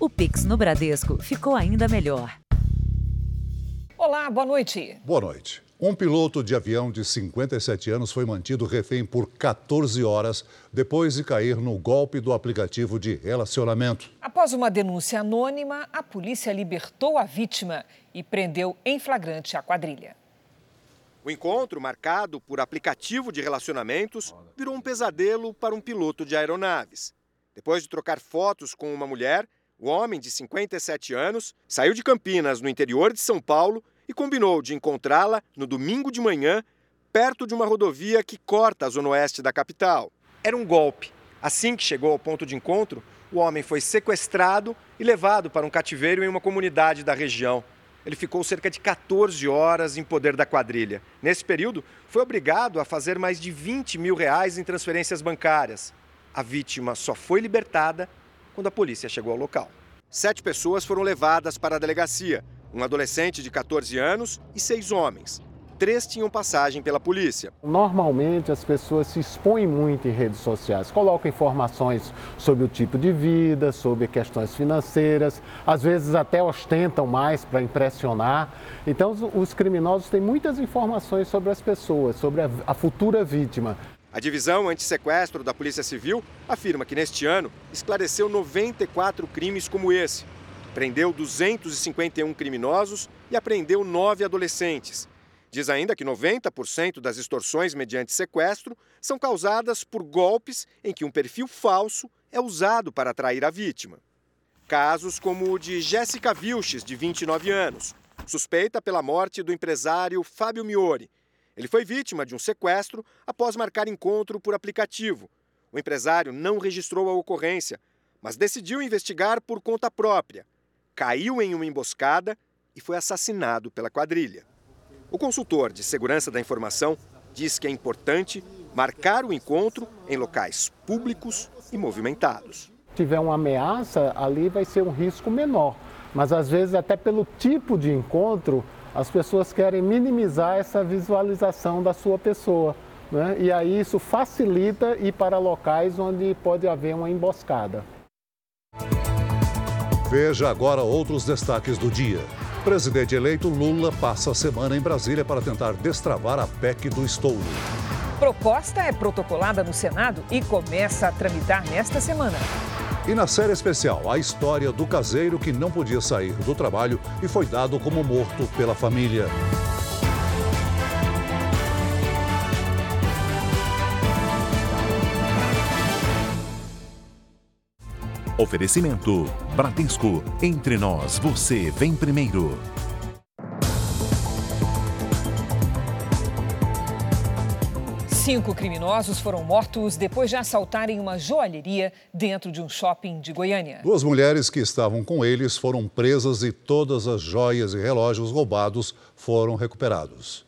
O Pix no Bradesco ficou ainda melhor. Olá, boa noite. Boa noite. Um piloto de avião de 57 anos foi mantido refém por 14 horas depois de cair no golpe do aplicativo de relacionamento. Após uma denúncia anônima, a polícia libertou a vítima e prendeu em flagrante a quadrilha. O encontro, marcado por aplicativo de relacionamentos, virou um pesadelo para um piloto de aeronaves. Depois de trocar fotos com uma mulher, o homem de 57 anos saiu de Campinas, no interior de São Paulo, e combinou de encontrá-la no domingo de manhã, perto de uma rodovia que corta a zona oeste da capital. Era um golpe. Assim que chegou ao ponto de encontro, o homem foi sequestrado e levado para um cativeiro em uma comunidade da região. Ele ficou cerca de 14 horas em poder da quadrilha. Nesse período, foi obrigado a fazer mais de 20 mil reais em transferências bancárias. A vítima só foi libertada quando a polícia chegou ao local. Sete pessoas foram levadas para a delegacia: um adolescente de 14 anos e seis homens três tinham passagem pela polícia. Normalmente as pessoas se expõem muito em redes sociais, colocam informações sobre o tipo de vida, sobre questões financeiras, às vezes até ostentam mais para impressionar. Então os criminosos têm muitas informações sobre as pessoas, sobre a, futura vítima. A divisão antissequestro da Polícia Civil afirma que neste ano esclareceu 94 crimes como esse. Prendeu 251 criminosos e apreendeu nove adolescentes. Diz ainda que 90% das extorsões mediante sequestro são causadas por golpes em que um perfil falso é usado para atrair a vítima. Casos como o de Jéssica Vilches, de 29 anos, suspeita pela morte do empresário Fábio Miori. Ele foi vítima de um sequestro após marcar encontro por aplicativo. O empresário não registrou a ocorrência, mas decidiu investigar por conta própria. Caiu em uma emboscada e foi assassinado pela quadrilha. O consultor de segurança da informação diz que é importante marcar o encontro em locais públicos e movimentados. Se tiver uma ameaça, ali vai ser um risco menor. Mas às vezes, até pelo tipo de encontro, as pessoas querem minimizar essa visualização da sua pessoa. Né? E aí isso facilita ir para locais onde pode haver uma emboscada. Veja agora outros destaques do dia. Presidente eleito Lula passa a semana em Brasília para tentar destravar a PEC do estouro. Proposta é protocolada no Senado e começa a tramitar nesta semana. E na série especial, a história do caseiro que não podia sair do trabalho e foi dado como morto pela família. Oferecimento: Bradesco. Entre nós, você vem primeiro. Cinco criminosos foram mortos depois de assaltarem uma joalheria dentro de um shopping de Goiânia. Duas mulheres que estavam com eles foram presas e todas as joias e relógios roubados foram recuperados.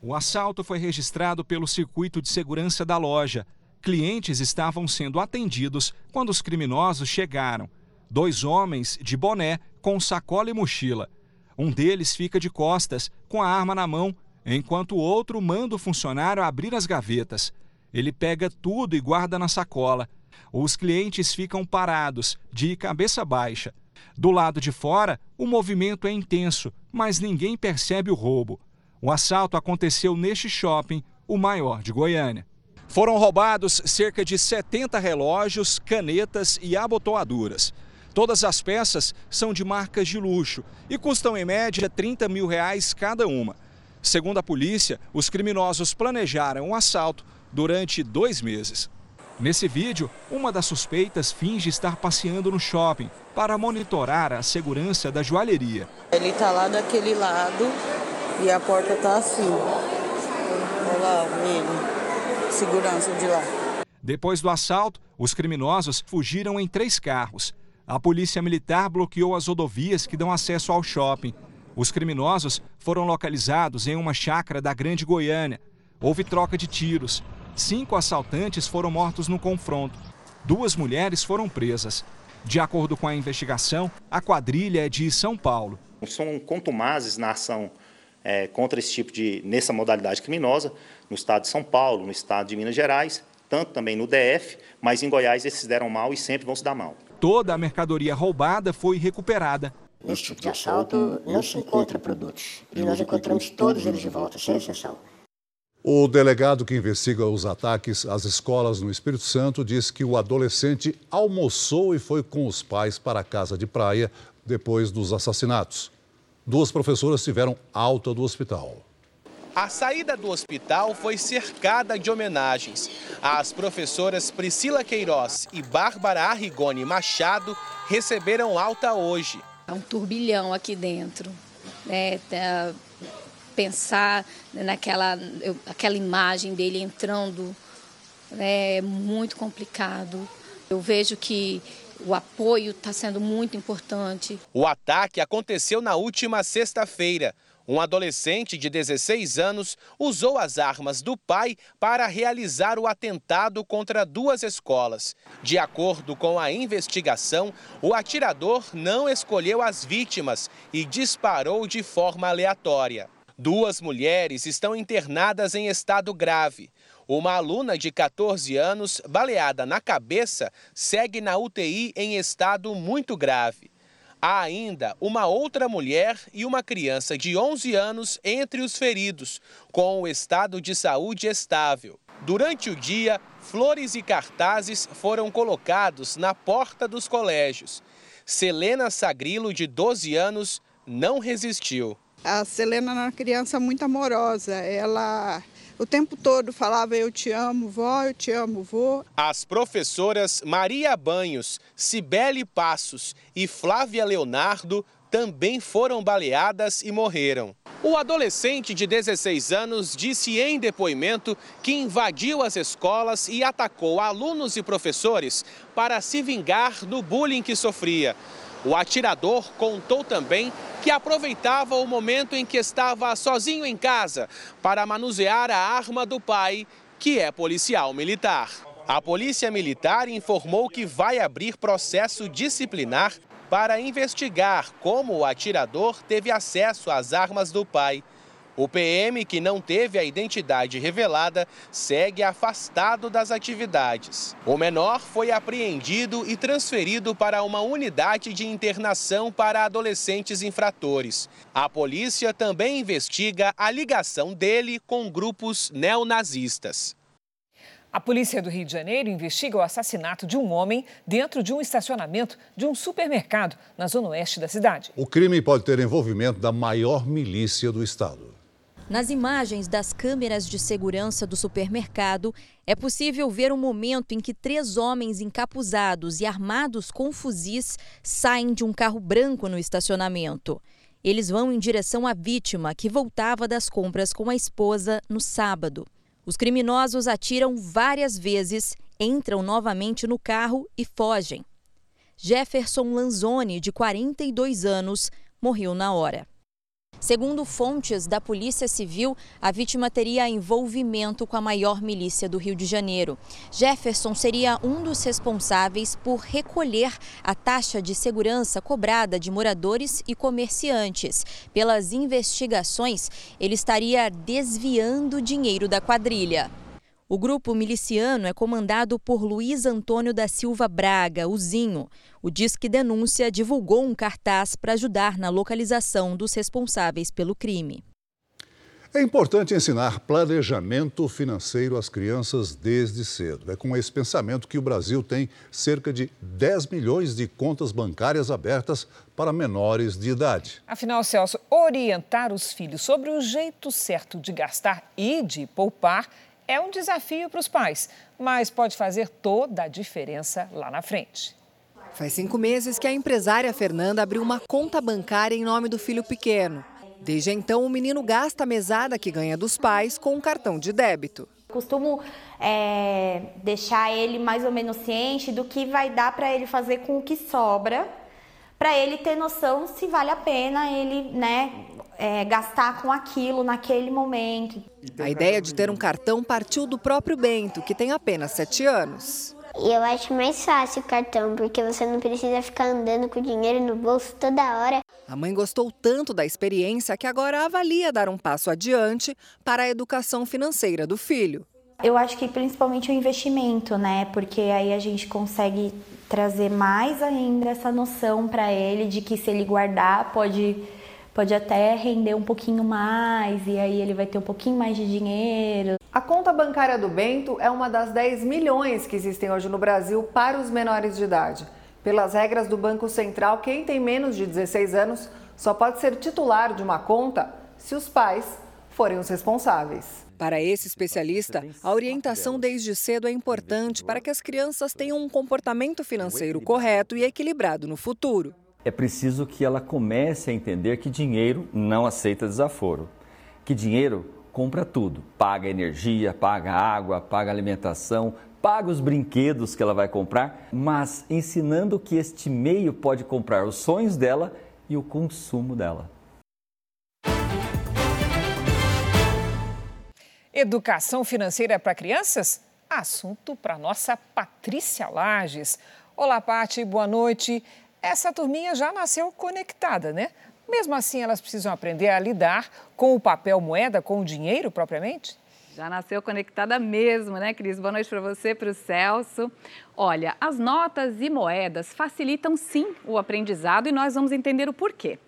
O assalto foi registrado pelo circuito de segurança da loja. Clientes estavam sendo atendidos quando os criminosos chegaram. Dois homens de boné com sacola e mochila. Um deles fica de costas, com a arma na mão, enquanto o outro manda o funcionário abrir as gavetas. Ele pega tudo e guarda na sacola. Os clientes ficam parados, de cabeça baixa. Do lado de fora, o movimento é intenso, mas ninguém percebe o roubo. O assalto aconteceu neste shopping, o maior de Goiânia. Foram roubados cerca de 70 relógios, canetas e abotoaduras. Todas as peças são de marcas de luxo e custam em média 30 mil reais cada uma. Segundo a polícia, os criminosos planejaram o um assalto durante dois meses. Nesse vídeo, uma das suspeitas finge estar passeando no shopping para monitorar a segurança da joalheria. Ele está lá daquele lado e a porta está assim. Olha lá ele segurança de lá. Depois do assalto, os criminosos fugiram em três carros. A polícia militar bloqueou as rodovias que dão acesso ao shopping. Os criminosos foram localizados em uma chácara da Grande Goiânia. Houve troca de tiros. Cinco assaltantes foram mortos no confronto. Duas mulheres foram presas. De acordo com a investigação, a quadrilha é de São Paulo. São contumazes na ação é, contra esse tipo de, nessa modalidade criminosa, no estado de São Paulo, no estado de Minas Gerais, tanto também no DF, mas em Goiás esses deram mal e sempre vão se dar mal. Toda a mercadoria roubada foi recuperada. Nesse tipo de assalto não se encontra produtos e nós encontramos todos eles de volta, sem exceção. O delegado que investiga os ataques às escolas no Espírito Santo diz que o adolescente almoçou e foi com os pais para a casa de praia depois dos assassinatos. Duas professoras tiveram alta do hospital. A saída do hospital foi cercada de homenagens. As professoras Priscila Queiroz e Bárbara Arrigoni Machado receberam alta hoje. Há um turbilhão aqui dentro. É, pensar naquela aquela imagem dele entrando é muito complicado. Eu vejo que o apoio está sendo muito importante. O ataque aconteceu na última sexta-feira. Um adolescente de 16 anos usou as armas do pai para realizar o atentado contra duas escolas. De acordo com a investigação, o atirador não escolheu as vítimas e disparou de forma aleatória. Duas mulheres estão internadas em estado grave. Uma aluna de 14 anos, baleada na cabeça, segue na UTI em estado muito grave. Há ainda uma outra mulher e uma criança de 11 anos entre os feridos, com o estado de saúde estável. Durante o dia, flores e cartazes foram colocados na porta dos colégios. Selena Sagrilo, de 12 anos, não resistiu. A Selena era uma criança muito amorosa. Ela o tempo todo falava eu te amo, vó, eu te amo, vô. As professoras Maria Banhos, Cibele Passos e Flávia Leonardo também foram baleadas e morreram. O adolescente de 16 anos disse em depoimento que invadiu as escolas e atacou alunos e professores para se vingar do bullying que sofria. O atirador contou também que aproveitava o momento em que estava sozinho em casa para manusear a arma do pai, que é policial militar. A Polícia Militar informou que vai abrir processo disciplinar para investigar como o atirador teve acesso às armas do pai. O PM, que não teve a identidade revelada, segue afastado das atividades. O menor foi apreendido e transferido para uma unidade de internação para adolescentes infratores. A polícia também investiga a ligação dele com grupos neonazistas. A polícia do Rio de Janeiro investiga o assassinato de um homem dentro de um estacionamento de um supermercado na zona oeste da cidade. O crime pode ter envolvimento da maior milícia do estado. Nas imagens das câmeras de segurança do supermercado, é possível ver o momento em que três homens encapuzados e armados com fuzis saem de um carro branco no estacionamento. Eles vão em direção à vítima, que voltava das compras com a esposa no sábado. Os criminosos atiram várias vezes, entram novamente no carro e fogem. Jefferson Lanzoni, de 42 anos, morreu na hora. Segundo fontes da Polícia Civil, a vítima teria envolvimento com a maior milícia do Rio de Janeiro. Jefferson seria um dos responsáveis por recolher a taxa de segurança cobrada de moradores e comerciantes. Pelas investigações, ele estaria desviando dinheiro da quadrilha. O grupo miliciano é comandado por Luiz Antônio da Silva Braga, o Zinho. O Disque Denúncia divulgou um cartaz para ajudar na localização dos responsáveis pelo crime. É importante ensinar planejamento financeiro às crianças desde cedo. É com esse pensamento que o Brasil tem cerca de 10 milhões de contas bancárias abertas para menores de idade. Afinal, Celso, orientar os filhos sobre o jeito certo de gastar e de poupar é um desafio para os pais, mas pode fazer toda a diferença lá na frente. Faz cinco meses que a empresária Fernanda abriu uma conta bancária em nome do filho pequeno. Desde então, o menino gasta a mesada que ganha dos pais com um cartão de débito. Costumo é, deixar ele mais ou menos ciente do que vai dar para ele fazer com o que sobra, para ele ter noção se vale a pena ele né, é, gastar com aquilo naquele momento. A ideia de ter um cartão partiu do próprio Bento, que tem apenas sete anos. Eu acho mais fácil o cartão, porque você não precisa ficar andando com o dinheiro no bolso toda hora. A mãe gostou tanto da experiência que agora avalia dar um passo adiante para a educação financeira do filho. Eu acho que principalmente o investimento, né? Porque aí a gente consegue trazer mais ainda essa noção para ele de que se ele guardar pode pode até render um pouquinho mais e aí ele vai ter um pouquinho mais de dinheiro. A conta bancária do Bento é uma das 10 milhões que existem hoje no Brasil para os menores de idade. Pelas regras do Banco Central, quem tem menos de 16 anos só pode ser titular de uma conta se os pais forem os responsáveis. Para esse especialista, a orientação desde cedo é importante para que as crianças tenham um comportamento financeiro correto e equilibrado no futuro é preciso que ela comece a entender que dinheiro não aceita desaforo. Que dinheiro compra tudo, paga energia, paga água, paga alimentação, paga os brinquedos que ela vai comprar, mas ensinando que este meio pode comprar os sonhos dela e o consumo dela. Educação financeira para crianças? Assunto para nossa Patrícia Lages. Olá, Pati, boa noite essa turminha já nasceu conectada, né? Mesmo assim, elas precisam aprender a lidar com o papel moeda, com o dinheiro propriamente? Já nasceu conectada mesmo, né, Cris? Boa noite para você, para o Celso. Olha, as notas e moedas facilitam sim o aprendizado e nós vamos entender o porquê.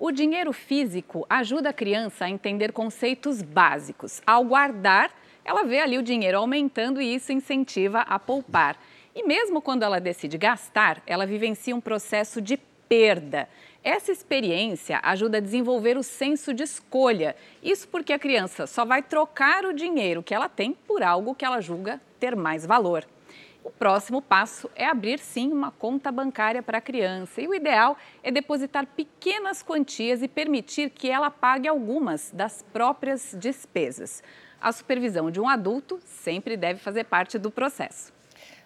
O dinheiro físico ajuda a criança a entender conceitos básicos. Ao guardar, ela vê ali o dinheiro aumentando e isso incentiva a poupar. E mesmo quando ela decide gastar, ela vivencia um processo de perda. Essa experiência ajuda a desenvolver o senso de escolha. Isso porque a criança só vai trocar o dinheiro que ela tem por algo que ela julga ter mais valor. O próximo passo é abrir sim uma conta bancária para a criança. E o ideal é depositar pequenas quantias e permitir que ela pague algumas das próprias despesas. A supervisão de um adulto sempre deve fazer parte do processo.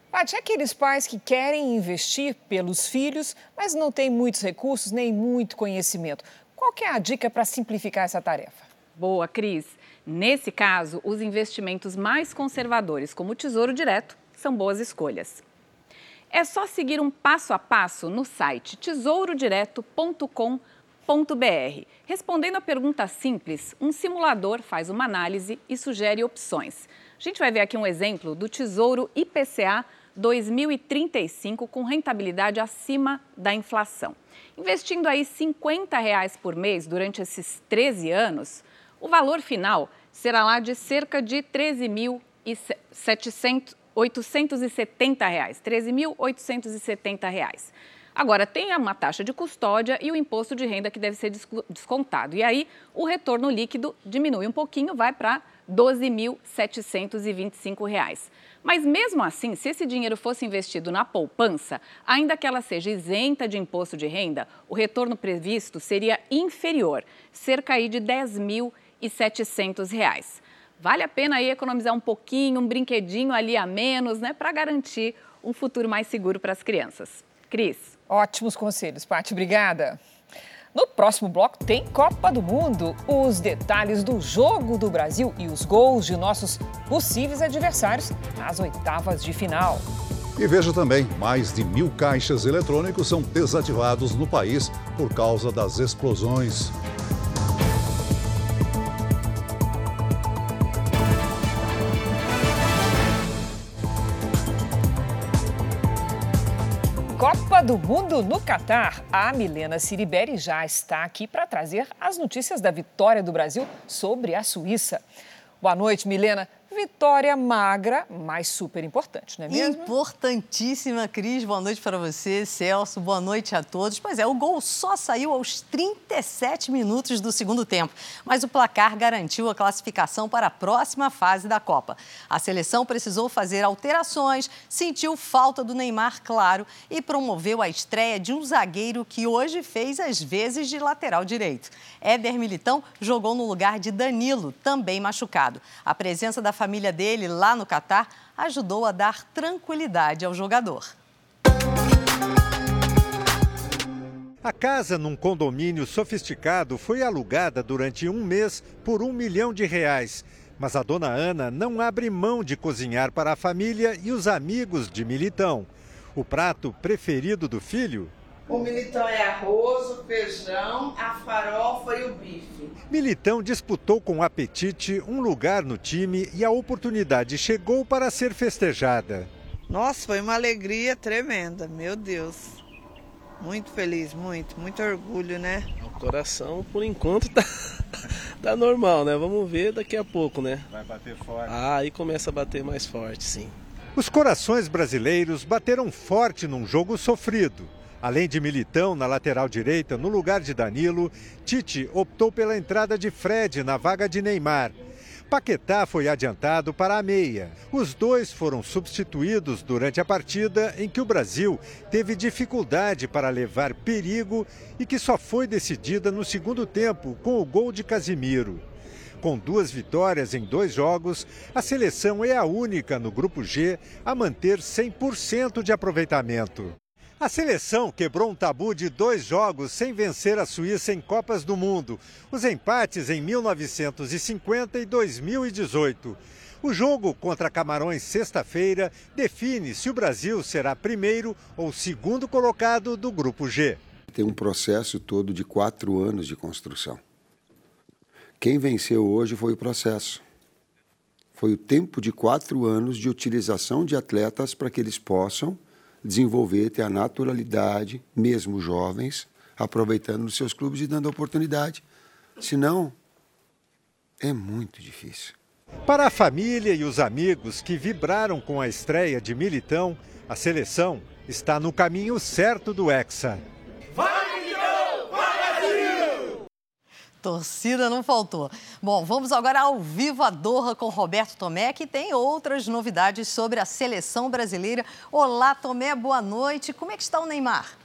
Paty, aqueles pais que querem investir pelos filhos, mas não têm muitos recursos nem muito conhecimento. Qual é a dica para simplificar essa tarefa? Boa, Cris. Nesse caso, os investimentos mais conservadores, como o Tesouro Direto, são boas escolhas. É só seguir um passo a passo no site tesourodireto.com.br. Respondendo a pergunta simples, um simulador faz uma análise e sugere opções. A gente vai ver aqui um exemplo do Tesouro IPCA 2035 com rentabilidade acima da inflação. Investindo aí R$ 50 por mês durante esses 13 anos, o valor final será lá de cerca de 13.700 870 reais, 13.870 reais. Agora, tem uma taxa de custódia e o imposto de renda que deve ser descontado. E aí, o retorno líquido diminui um pouquinho, vai para R$ 12.725. Mas mesmo assim, se esse dinheiro fosse investido na poupança, ainda que ela seja isenta de imposto de renda, o retorno previsto seria inferior, cerca aí de R$ 10.700. Vale a pena aí economizar um pouquinho, um brinquedinho ali a menos, né, para garantir um futuro mais seguro para as crianças. Cris. Ótimos conselhos, Paty. Obrigada. No próximo bloco tem Copa do Mundo, os detalhes do jogo do Brasil e os gols de nossos possíveis adversários nas oitavas de final. E veja também, mais de mil caixas eletrônicos são desativados no país por causa das explosões. Copa do Mundo no Catar. A Milena Ciriberi já está aqui para trazer as notícias da vitória do Brasil sobre a Suíça. Boa noite, Milena. Vitória magra, mas super importante, não é mesmo? Importantíssima, Cris. Boa noite para você, Celso. Boa noite a todos. Pois é, o gol só saiu aos 37 minutos do segundo tempo, mas o placar garantiu a classificação para a próxima fase da Copa. A seleção precisou fazer alterações, sentiu falta do Neymar, claro, e promoveu a estreia de um zagueiro que hoje fez as vezes de lateral direito. Éder Militão jogou no lugar de Danilo, também machucado. A presença da família dele lá no Catar ajudou a dar tranquilidade ao jogador. A casa num condomínio sofisticado foi alugada durante um mês por um milhão de reais. Mas a dona Ana não abre mão de cozinhar para a família e os amigos de Militão. O prato preferido do filho? O militão é arroz, o feijão, a farofa e o bife. Militão disputou com apetite um lugar no time e a oportunidade chegou para ser festejada. Nossa, foi uma alegria tremenda, meu Deus. Muito feliz, muito, muito orgulho, né? O coração, por enquanto, tá, tá normal, né? Vamos ver daqui a pouco, né? Vai bater forte. Ah, aí começa a bater mais forte, sim. Os corações brasileiros bateram forte num jogo sofrido. Além de Militão na lateral direita, no lugar de Danilo, Tite optou pela entrada de Fred na vaga de Neymar. Paquetá foi adiantado para a meia. Os dois foram substituídos durante a partida em que o Brasil teve dificuldade para levar perigo e que só foi decidida no segundo tempo com o gol de Casimiro. Com duas vitórias em dois jogos, a seleção é a única no grupo G a manter 100% de aproveitamento. A seleção quebrou um tabu de dois jogos sem vencer a Suíça em Copas do Mundo, os empates em 1950 e 2018. O jogo contra Camarões sexta-feira define se o Brasil será primeiro ou segundo colocado do Grupo G. Tem um processo todo de quatro anos de construção. Quem venceu hoje foi o processo. Foi o tempo de quatro anos de utilização de atletas para que eles possam desenvolver, ter a naturalidade, mesmo jovens, aproveitando nos seus clubes e dando oportunidade. Senão, é muito difícil. Para a família e os amigos que vibraram com a estreia de Militão, a seleção está no caminho certo do Hexa. Torcida não faltou. Bom, vamos agora ao vivo a Doha com Roberto Tomé, que tem outras novidades sobre a seleção brasileira. Olá, Tomé, boa noite. Como é que está o Neymar?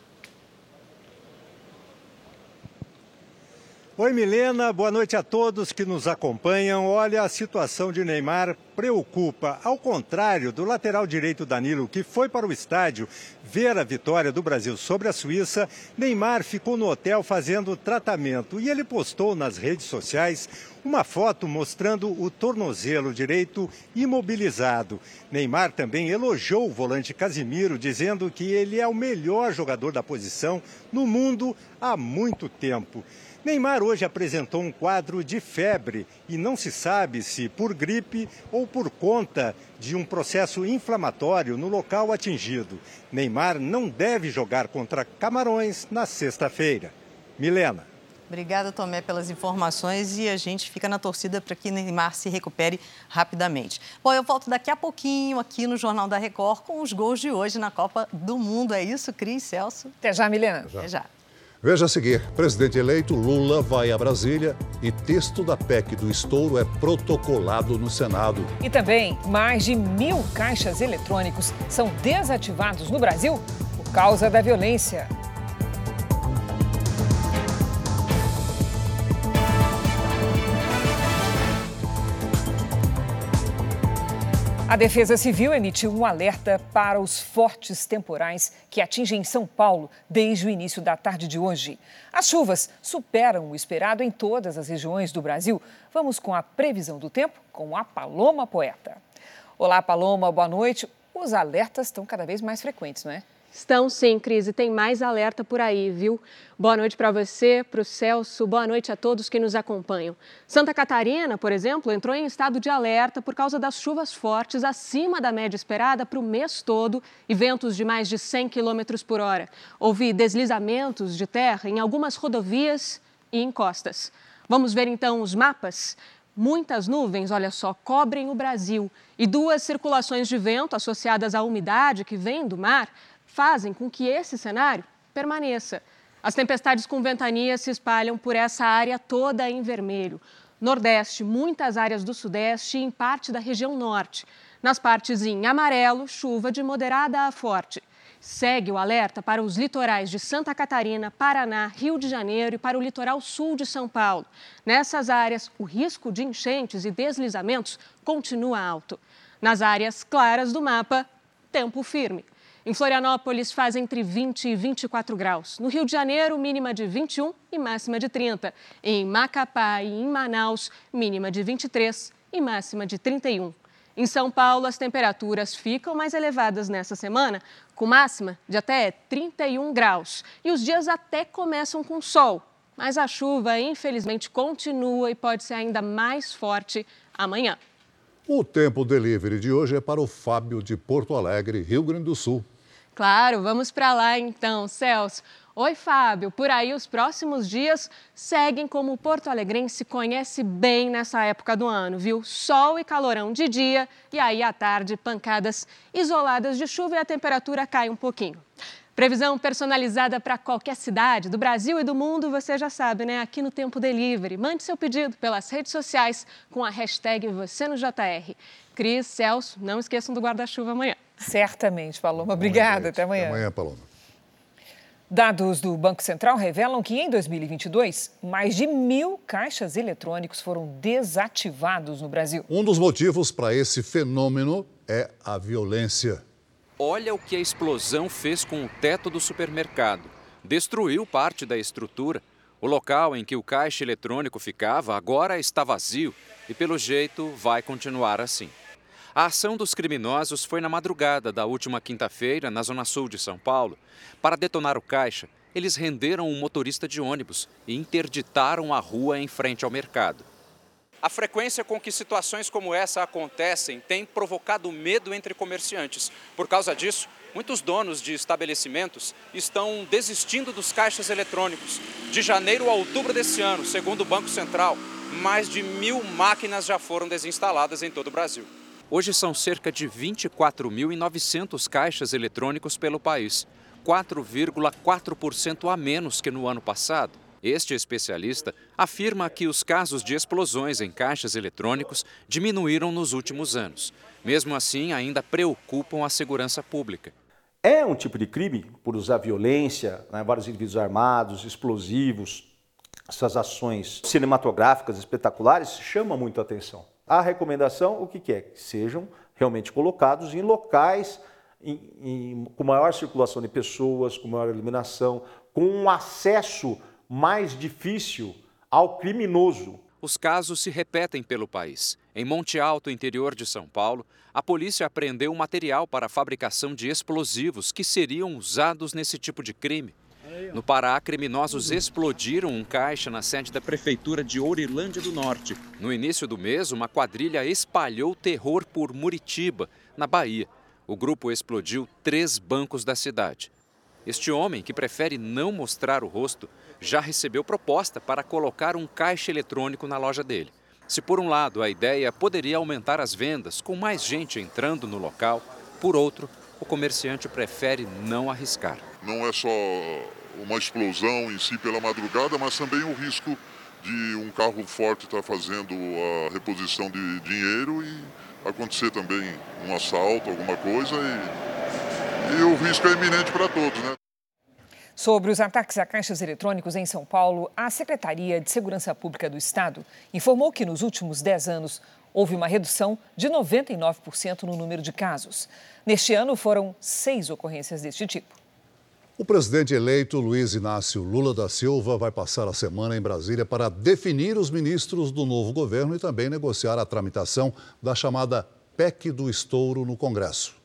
Oi, Milena, boa noite a todos que nos acompanham. Olha, a situação de Neymar preocupa. Ao contrário do lateral direito Danilo, que foi para o estádio ver a vitória do Brasil sobre a Suíça, Neymar ficou no hotel fazendo tratamento e ele postou nas redes sociais uma foto mostrando o tornozelo direito imobilizado. Neymar também elogiou o volante Casimiro, dizendo que ele é o melhor jogador da posição no mundo há muito tempo. Neymar hoje apresentou um quadro de febre e não se sabe se por gripe ou por conta de um processo inflamatório no local atingido. Neymar não deve jogar contra Camarões na sexta-feira. Milena. Obrigada, Tomé, pelas informações e a gente fica na torcida para que Neymar se recupere rapidamente. Bom, eu volto daqui a pouquinho aqui no Jornal da Record com os gols de hoje na Copa do Mundo. É isso, Cris, Celso? Até já, Milena. Até já. Até já. Veja a seguir: presidente eleito Lula vai a Brasília e texto da PEC do estouro é protocolado no Senado. E também, mais de mil caixas eletrônicos são desativados no Brasil por causa da violência. A Defesa Civil emitiu um alerta para os fortes temporais que atingem São Paulo desde o início da tarde de hoje. As chuvas superam o esperado em todas as regiões do Brasil. Vamos com a previsão do tempo com a Paloma Poeta. Olá, Paloma, boa noite. Os alertas estão cada vez mais frequentes, não é? Estão sim, Cris, e tem mais alerta por aí, viu? Boa noite para você, para o Celso, boa noite a todos que nos acompanham. Santa Catarina, por exemplo, entrou em estado de alerta por causa das chuvas fortes acima da média esperada para o mês todo e ventos de mais de 100 km por hora. Houve deslizamentos de terra em algumas rodovias e encostas. Vamos ver então os mapas? Muitas nuvens, olha só, cobrem o Brasil e duas circulações de vento associadas à umidade que vem do mar fazem com que esse cenário permaneça. As tempestades com ventania se espalham por essa área toda em vermelho. Nordeste, muitas áreas do Sudeste e em parte da região Norte. Nas partes em amarelo, chuva de moderada a forte. Segue o alerta para os litorais de Santa Catarina, Paraná, Rio de Janeiro e para o litoral sul de São Paulo. Nessas áreas, o risco de enchentes e deslizamentos continua alto. Nas áreas claras do mapa, tempo firme. Em Florianópolis faz entre 20 e 24 graus. No Rio de Janeiro, mínima de 21 e máxima de 30. Em Macapá e em Manaus, mínima de 23 e máxima de 31. Em São Paulo, as temperaturas ficam mais elevadas nessa semana, com máxima de até 31 graus. E os dias até começam com sol. Mas a chuva, infelizmente, continua e pode ser ainda mais forte amanhã. O tempo delivery de hoje é para o Fábio de Porto Alegre, Rio Grande do Sul. Claro, vamos para lá então, Celso. Oi, Fábio. Por aí, os próximos dias seguem como o Porto Alegrense conhece bem nessa época do ano, viu? Sol e calorão de dia e aí à tarde, pancadas isoladas de chuva e a temperatura cai um pouquinho. Previsão personalizada para qualquer cidade do Brasil e do mundo, você já sabe, né? Aqui no Tempo Delivery. Mande seu pedido pelas redes sociais com a hashtag você no JR. Cris, Celso, não esqueçam do guarda-chuva amanhã. Certamente, Paloma. Obrigada. Até amanhã. Até amanhã, Paloma. Dados do Banco Central revelam que em 2022, mais de mil caixas eletrônicos foram desativados no Brasil. Um dos motivos para esse fenômeno é a violência. Olha o que a explosão fez com o teto do supermercado. Destruiu parte da estrutura. O local em que o caixa eletrônico ficava agora está vazio e, pelo jeito, vai continuar assim. A ação dos criminosos foi na madrugada da última quinta-feira, na zona sul de São Paulo. Para detonar o caixa, eles renderam um motorista de ônibus e interditaram a rua em frente ao mercado. A frequência com que situações como essa acontecem tem provocado medo entre comerciantes. Por causa disso, muitos donos de estabelecimentos estão desistindo dos caixas eletrônicos. De janeiro a outubro desse ano, segundo o Banco Central, mais de mil máquinas já foram desinstaladas em todo o Brasil. Hoje são cerca de 24.900 caixas eletrônicos pelo país, 4,4% a menos que no ano passado. Este especialista afirma que os casos de explosões em caixas eletrônicos diminuíram nos últimos anos. Mesmo assim, ainda preocupam a segurança pública. É um tipo de crime por usar violência, né, vários indivíduos armados, explosivos, essas ações cinematográficas espetaculares chama muito a atenção. A recomendação, o que, que é? Que sejam realmente colocados em locais em, em, com maior circulação de pessoas, com maior iluminação, com um acesso mais difícil ao criminoso. Os casos se repetem pelo país. Em Monte Alto, interior de São Paulo, a polícia apreendeu material para a fabricação de explosivos que seriam usados nesse tipo de crime. No Pará, criminosos explodiram um caixa na sede da prefeitura de Ourilândia do Norte. No início do mês, uma quadrilha espalhou terror por Muritiba, na Bahia. O grupo explodiu três bancos da cidade. Este homem, que prefere não mostrar o rosto, já recebeu proposta para colocar um caixa eletrônico na loja dele. Se por um lado a ideia poderia aumentar as vendas com mais gente entrando no local, por outro, o comerciante prefere não arriscar. Não é só uma explosão em si pela madrugada, mas também o risco de um carro forte estar fazendo a reposição de dinheiro e acontecer também um assalto, alguma coisa, e, e o risco é iminente para todos, né? Sobre os ataques a caixas eletrônicos em São Paulo, a Secretaria de Segurança Pública do Estado informou que nos últimos 10 anos houve uma redução de 99% no número de casos. Neste ano foram seis ocorrências deste tipo. O presidente eleito Luiz Inácio Lula da Silva vai passar a semana em Brasília para definir os ministros do novo governo e também negociar a tramitação da chamada PEC do estouro no Congresso.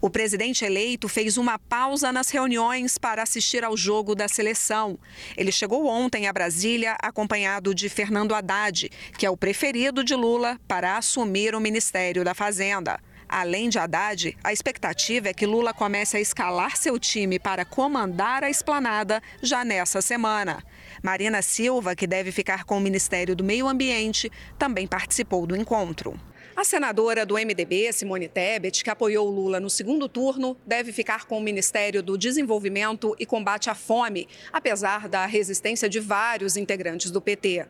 O presidente eleito fez uma pausa nas reuniões para assistir ao jogo da seleção. Ele chegou ontem a Brasília acompanhado de Fernando Haddad, que é o preferido de Lula para assumir o Ministério da Fazenda. Além de Haddad, a expectativa é que Lula comece a escalar seu time para comandar a esplanada já nessa semana. Marina Silva, que deve ficar com o Ministério do Meio Ambiente, também participou do encontro. A senadora do MDB, Simone Tebet, que apoiou Lula no segundo turno, deve ficar com o Ministério do Desenvolvimento e Combate à Fome, apesar da resistência de vários integrantes do PT.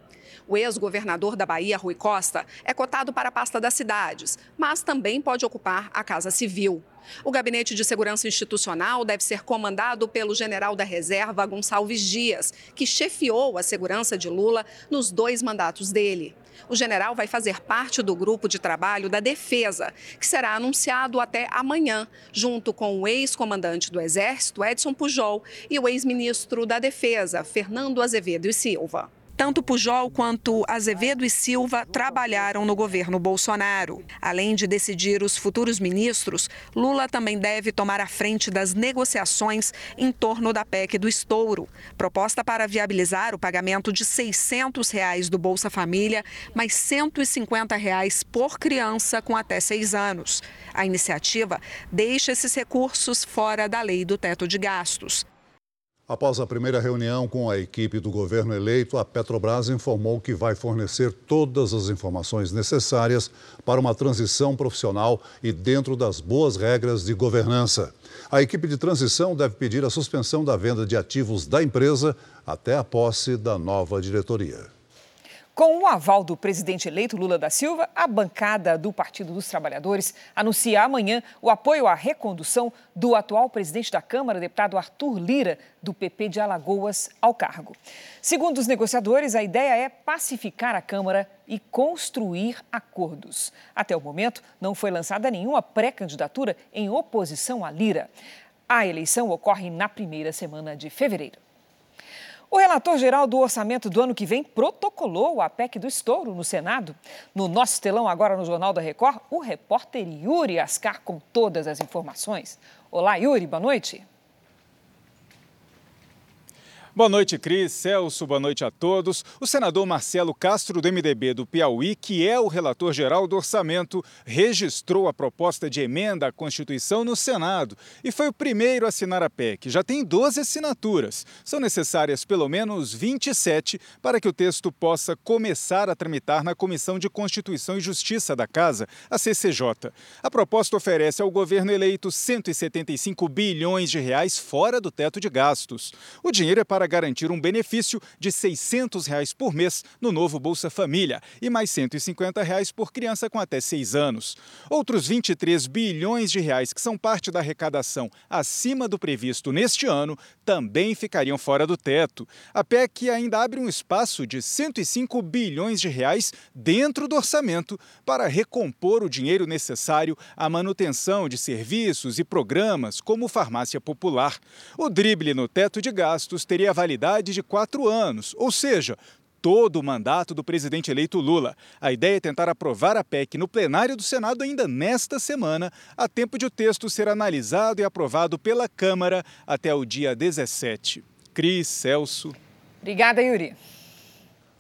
O ex-governador da Bahia, Rui Costa, é cotado para a pasta das cidades, mas também pode ocupar a Casa Civil. O Gabinete de Segurança Institucional deve ser comandado pelo general da Reserva Gonçalves Dias, que chefiou a segurança de Lula nos dois mandatos dele. O general vai fazer parte do grupo de trabalho da Defesa, que será anunciado até amanhã, junto com o ex-comandante do Exército, Edson Pujol, e o ex-ministro da Defesa, Fernando Azevedo e Silva. Tanto Pujol quanto Azevedo e Silva trabalharam no governo Bolsonaro. Além de decidir os futuros ministros, Lula também deve tomar a frente das negociações em torno da PEC do estouro, proposta para viabilizar o pagamento de 600 reais do Bolsa Família, mais 150 reais por criança com até seis anos. A iniciativa deixa esses recursos fora da lei do teto de gastos. Após a primeira reunião com a equipe do governo eleito, a Petrobras informou que vai fornecer todas as informações necessárias para uma transição profissional e dentro das boas regras de governança. A equipe de transição deve pedir a suspensão da venda de ativos da empresa até a posse da nova diretoria. Com o aval do presidente eleito Lula da Silva, a bancada do Partido dos Trabalhadores anuncia amanhã o apoio à recondução do atual presidente da Câmara, deputado Arthur Lira, do PP de Alagoas, ao cargo. Segundo os negociadores, a ideia é pacificar a Câmara e construir acordos. Até o momento, não foi lançada nenhuma pré-candidatura em oposição a Lira. A eleição ocorre na primeira semana de fevereiro. O relator geral do orçamento do ano que vem protocolou a PEC do estouro no Senado. No nosso telão, agora no Jornal da Record, o repórter Yuri Ascar com todas as informações. Olá, Yuri, boa noite. Boa noite, Cris, Celso, boa noite a todos. O senador Marcelo Castro, do MDB do Piauí, que é o relator geral do orçamento, registrou a proposta de emenda à Constituição no Senado e foi o primeiro a assinar a PEC. Já tem 12 assinaturas. São necessárias pelo menos 27 para que o texto possa começar a tramitar na Comissão de Constituição e Justiça da Casa, a CCJ. A proposta oferece ao governo eleito 175 bilhões de reais fora do teto de gastos. O dinheiro é para para garantir um benefício de 600 reais por mês no novo Bolsa Família e mais 150 reais por criança com até 6 anos. Outros 23 bilhões de reais que são parte da arrecadação acima do previsto neste ano também ficariam fora do teto. A PEC ainda abre um espaço de 105 bilhões de reais dentro do orçamento para recompor o dinheiro necessário à manutenção de serviços e programas como farmácia popular. O drible no teto de gastos teria a validade de quatro anos, ou seja, todo o mandato do presidente eleito Lula. A ideia é tentar aprovar a PEC no plenário do Senado ainda nesta semana, a tempo de o texto ser analisado e aprovado pela Câmara até o dia 17. Cris, Celso. Obrigada, Yuri.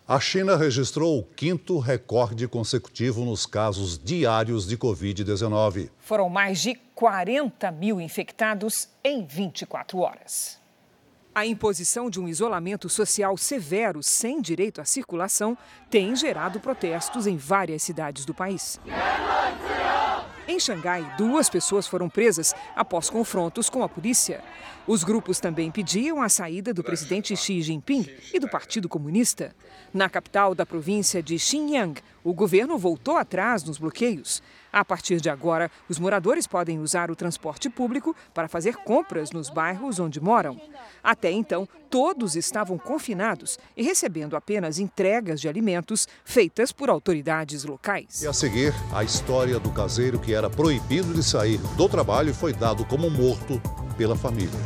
A China registrou o quinto recorde consecutivo nos casos diários de Covid-19. Foram mais de 40 mil infectados em 24 horas. A imposição de um isolamento social severo sem direito à circulação tem gerado protestos em várias cidades do país. Em Xangai, duas pessoas foram presas após confrontos com a polícia. Os grupos também pediam a saída do presidente Xi Jinping e do Partido Comunista. Na capital da província de Xinjiang, o governo voltou atrás nos bloqueios. A partir de agora, os moradores podem usar o transporte público para fazer compras nos bairros onde moram. Até então, todos estavam confinados e recebendo apenas entregas de alimentos feitas por autoridades locais. E a seguir, a história do caseiro que era proibido de sair do trabalho e foi dado como morto pela família.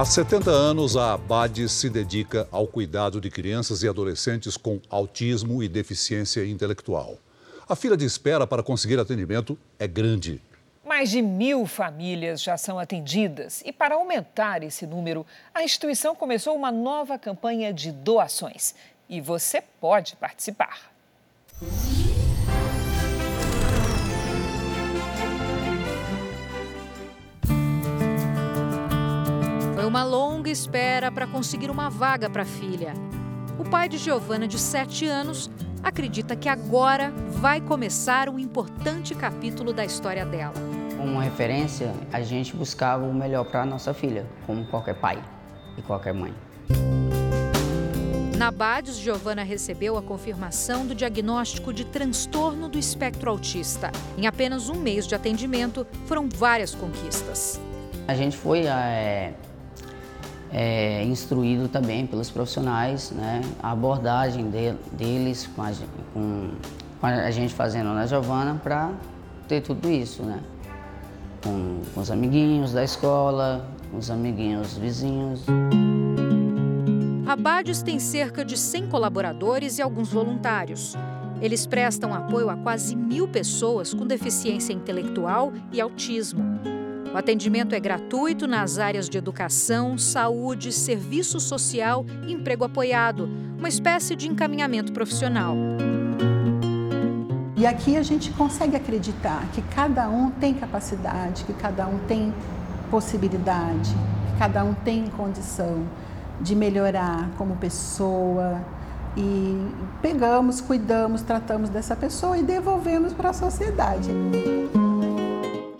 Há 70 anos, a ABAD se dedica ao cuidado de crianças e adolescentes com autismo e deficiência intelectual. A fila de espera para conseguir atendimento é grande. Mais de mil famílias já são atendidas e, para aumentar esse número, a instituição começou uma nova campanha de doações. E você pode participar. Foi uma longa espera para conseguir uma vaga para a filha. O pai de Giovana, de 7 anos, acredita que agora vai começar um importante capítulo da história dela. Como referência, a gente buscava o melhor para a nossa filha, como qualquer pai e qualquer mãe. Na BADES, Giovana recebeu a confirmação do diagnóstico de transtorno do espectro autista. Em apenas um mês de atendimento, foram várias conquistas. A gente foi é, é, instruído também pelos profissionais, né, a abordagem de, deles com a, com, com a, gente fazendo na Giovana para ter tudo isso, né? Com, com os amiguinhos da escola, com os amiguinhos vizinhos. A Bades tem cerca de 100 colaboradores e alguns voluntários. Eles prestam apoio a quase mil pessoas com deficiência intelectual e autismo. O atendimento é gratuito nas áreas de educação, saúde, serviço social e emprego apoiado, uma espécie de encaminhamento profissional. E aqui a gente consegue acreditar que cada um tem capacidade, que cada um tem possibilidade, que cada um tem condição de melhorar como pessoa e pegamos, cuidamos, tratamos dessa pessoa e devolvemos para a sociedade.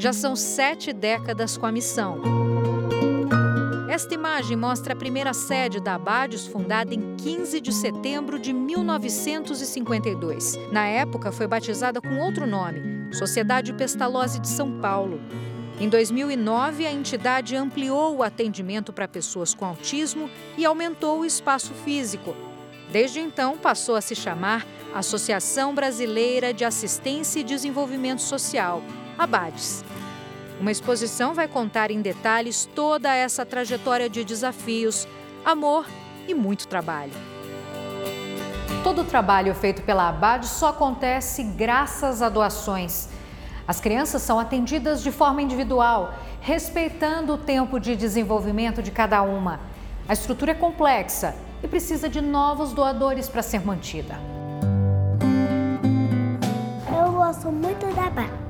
Já são sete décadas com a missão. Esta imagem mostra a primeira sede da Abades, fundada em 15 de setembro de 1952. Na época, foi batizada com outro nome, Sociedade Pestalozzi de São Paulo. Em 2009, a entidade ampliou o atendimento para pessoas com autismo e aumentou o espaço físico. Desde então, passou a se chamar Associação Brasileira de Assistência e Desenvolvimento Social, ABADES. Uma exposição vai contar em detalhes toda essa trajetória de desafios, amor e muito trabalho. Todo o trabalho feito pela ABAD só acontece graças a doações. As crianças são atendidas de forma individual, respeitando o tempo de desenvolvimento de cada uma. A estrutura é complexa e precisa de novos doadores para ser mantida. Eu gosto muito da ABAD.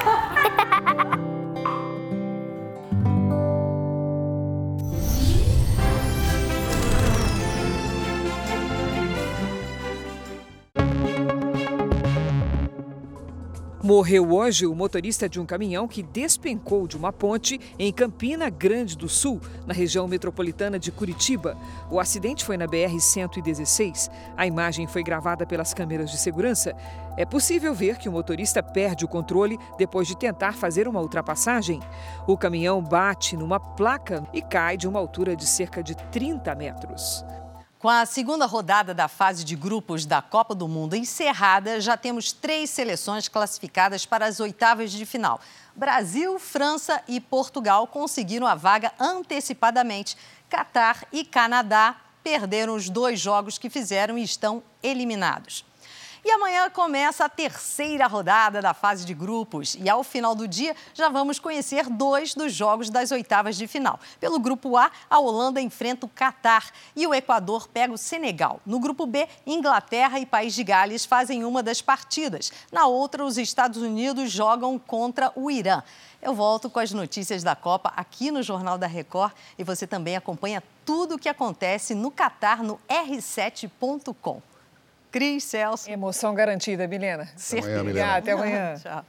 Morreu hoje o motorista de um caminhão que despencou de uma ponte em Campina Grande do Sul, na região metropolitana de Curitiba. O acidente foi na BR-116. A imagem foi gravada pelas câmeras de segurança. É possível ver que o motorista perde o controle depois de tentar fazer uma ultrapassagem. O caminhão bate numa placa e cai de uma altura de cerca de 30 metros. Com a segunda rodada da fase de grupos da Copa do Mundo encerrada, já temos três seleções classificadas para as oitavas de final. Brasil, França e Portugal conseguiram a vaga antecipadamente. Catar e Canadá perderam os dois jogos que fizeram e estão eliminados. E amanhã começa a terceira rodada da fase de grupos. E ao final do dia, já vamos conhecer dois dos jogos das oitavas de final. Pelo grupo A, a Holanda enfrenta o Catar e o Equador pega o Senegal. No grupo B, Inglaterra e País de Gales fazem uma das partidas. Na outra, os Estados Unidos jogam contra o Irã. Eu volto com as notícias da Copa aqui no Jornal da Record e você também acompanha tudo o que acontece no Catar no r7.com. Cris, Celso. Emoção garantida, Milena. Certeza. Milena. Até amanhã. Tchau.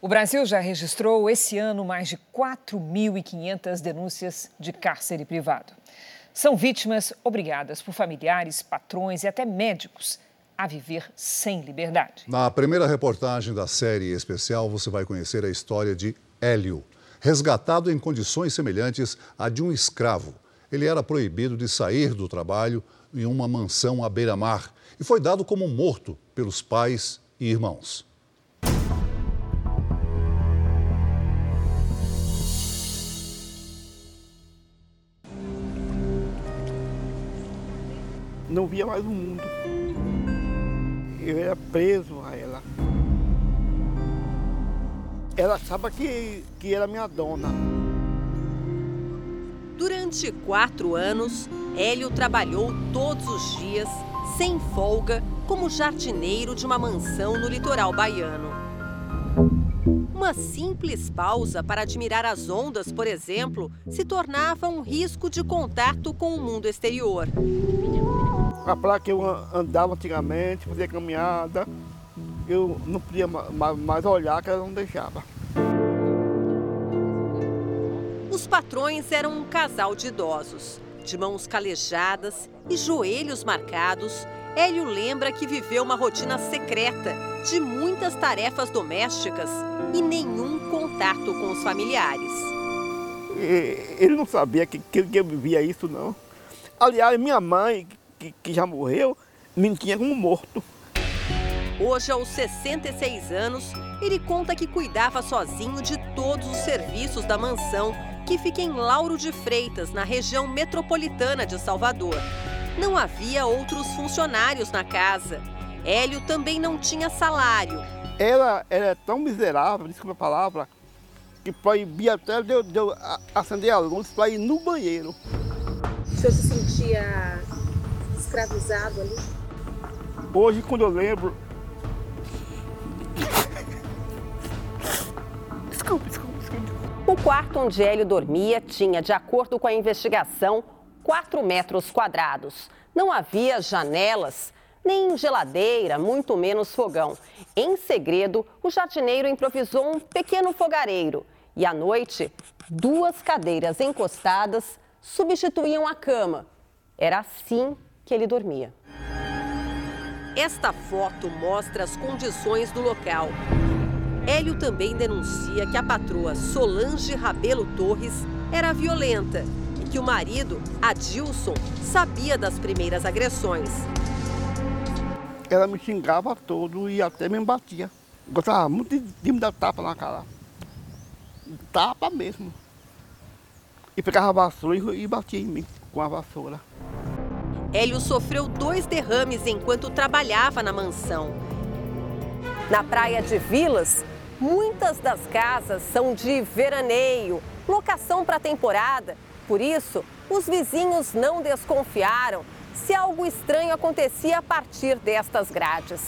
O Brasil já registrou esse ano mais de 4.500 denúncias de cárcere privado. São vítimas obrigadas por familiares, patrões e até médicos a viver sem liberdade. Na primeira reportagem da série especial, você vai conhecer a história de Hélio, resgatado em condições semelhantes à de um escravo. Ele era proibido de sair do trabalho em uma mansão à beira-mar e foi dado como morto pelos pais e irmãos. Não via mais o mundo. Eu era preso a ela. Ela achava que, que era minha dona. Durante quatro anos, Hélio trabalhou todos os dias sem folga como jardineiro de uma mansão no litoral baiano. Uma simples pausa para admirar as ondas, por exemplo, se tornava um risco de contato com o mundo exterior. A praia que eu andava antigamente, fazia caminhada, eu não podia mais olhar, que ela não deixava. Os patrões eram um casal de idosos de mãos calejadas e joelhos marcados, Hélio lembra que viveu uma rotina secreta de muitas tarefas domésticas e nenhum contato com os familiares. Ele não sabia que, que, eu vivia isso, não. Aliás, minha mãe, que, que já morreu, me tinha como morto. Hoje, aos 66 anos, ele conta que cuidava sozinho de todos os serviços da mansão, que fica em Lauro de Freitas, na região metropolitana de Salvador. Não havia outros funcionários na casa. Hélio também não tinha salário. Ela era tão miserável, desculpa a palavra, que proibia até de eu, de eu acender a luz para ir no banheiro. O senhor se sentia escravizado ali? Hoje, quando eu lembro. Desculpa, desculpa, desculpa. O quarto onde Hélio dormia tinha, de acordo com a investigação, 4 metros quadrados. Não havia janelas, nem geladeira, muito menos fogão. Em segredo, o jardineiro improvisou um pequeno fogareiro. E à noite, duas cadeiras encostadas substituíam a cama. Era assim que ele dormia. Esta foto mostra as condições do local. Hélio também denuncia que a patroa Solange Rabelo Torres era violenta e que o marido, Adilson, sabia das primeiras agressões. Ela me xingava todo e até me batia. Gostava muito de me dar tapa na cara. Tapa mesmo. E pegava a vassoura e batia em mim com a vassoura. Hélio sofreu dois derrames enquanto trabalhava na mansão. Na praia de Vilas, muitas das casas são de veraneio, locação para temporada. Por isso, os vizinhos não desconfiaram se algo estranho acontecia a partir destas grades.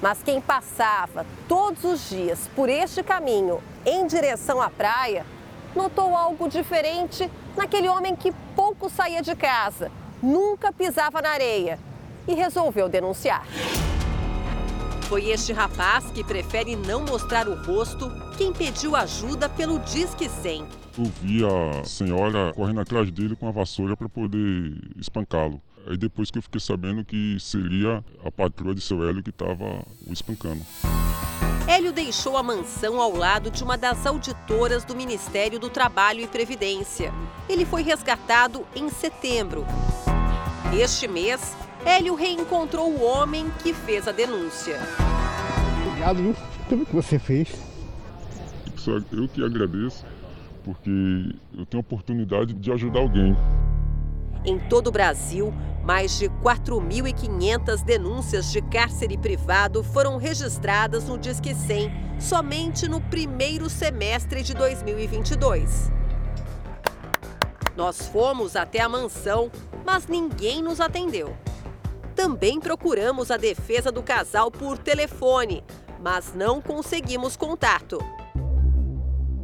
Mas quem passava todos os dias por este caminho em direção à praia notou algo diferente naquele homem que pouco saía de casa nunca pisava na areia e resolveu denunciar. Foi este rapaz que prefere não mostrar o rosto quem pediu ajuda pelo Disque 100. Eu vi a senhora correndo atrás dele com a vassoura para poder espancá-lo. Aí depois que eu fiquei sabendo que seria a patroa de seu Hélio que estava o espancando. Hélio deixou a mansão ao lado de uma das auditoras do Ministério do Trabalho e Previdência. Ele foi resgatado em setembro. Este mês, Hélio reencontrou o homem que fez a denúncia. Obrigado, viu? Tudo que você fez. Eu que agradeço, porque eu tenho a oportunidade de ajudar alguém. Em todo o Brasil, mais de 4.500 denúncias de cárcere privado foram registradas no Disque 100 somente no primeiro semestre de 2022. Nós fomos até a mansão, mas ninguém nos atendeu. Também procuramos a defesa do casal por telefone, mas não conseguimos contato.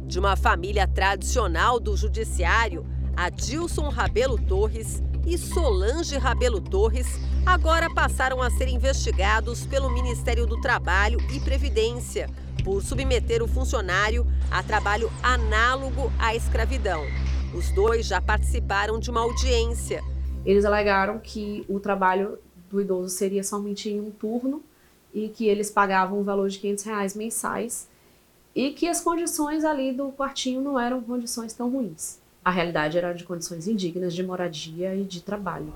De uma família tradicional do judiciário, Adilson Rabelo Torres e Solange Rabelo Torres agora passaram a ser investigados pelo Ministério do Trabalho e Previdência por submeter o funcionário a trabalho análogo à escravidão. Os dois já participaram de uma audiência. Eles alegaram que o trabalho do idoso seria somente em um turno e que eles pagavam o valor de 500 reais mensais e que as condições ali do quartinho não eram condições tão ruins. A realidade era de condições indignas de moradia e de trabalho.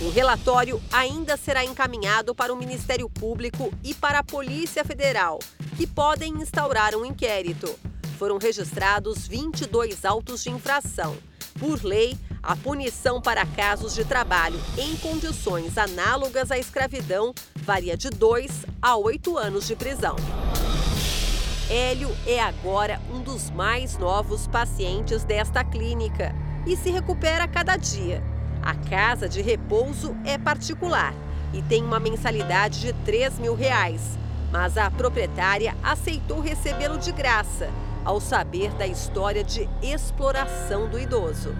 O relatório ainda será encaminhado para o Ministério Público e para a Polícia Federal, que podem instaurar um inquérito. Foram registrados 22 autos de infração. Por lei, a punição para casos de trabalho em condições análogas à escravidão varia de 2 a 8 anos de prisão. Hélio é agora um dos mais novos pacientes desta clínica e se recupera a cada dia. A casa de repouso é particular e tem uma mensalidade de 3 mil reais, mas a proprietária aceitou recebê-lo de graça ao saber da história de exploração do idoso.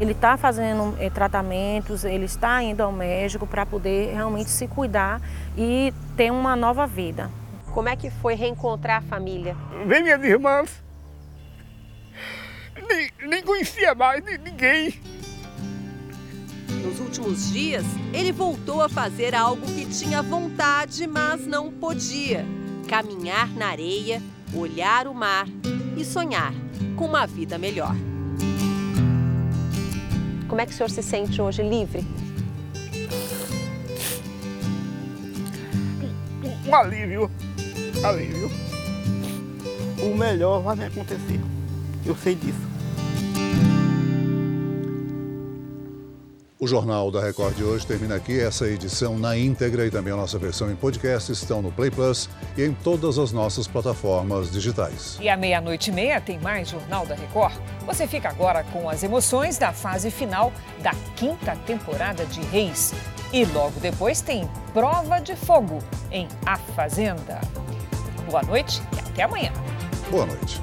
Ele está fazendo eh, tratamentos, ele está indo ao médico para poder realmente se cuidar e ter uma nova vida. Como é que foi reencontrar a família? Vem minhas irmãs. Nem, nem conhecia mais ninguém. Nos últimos dias, ele voltou a fazer algo que tinha vontade, mas não podia: caminhar na areia, olhar o mar e sonhar com uma vida melhor. Como é que o senhor se sente hoje livre? Um alívio, alívio. O melhor vai me acontecer. Eu sei disso. O Jornal da Record de hoje termina aqui. Essa edição na íntegra e também a nossa versão em podcast estão no Play Plus e em todas as nossas plataformas digitais. E à meia-noite e meia tem mais Jornal da Record. Você fica agora com as emoções da fase final da quinta temporada de Reis. E logo depois tem Prova de Fogo em A Fazenda. Boa noite e até amanhã. Boa noite.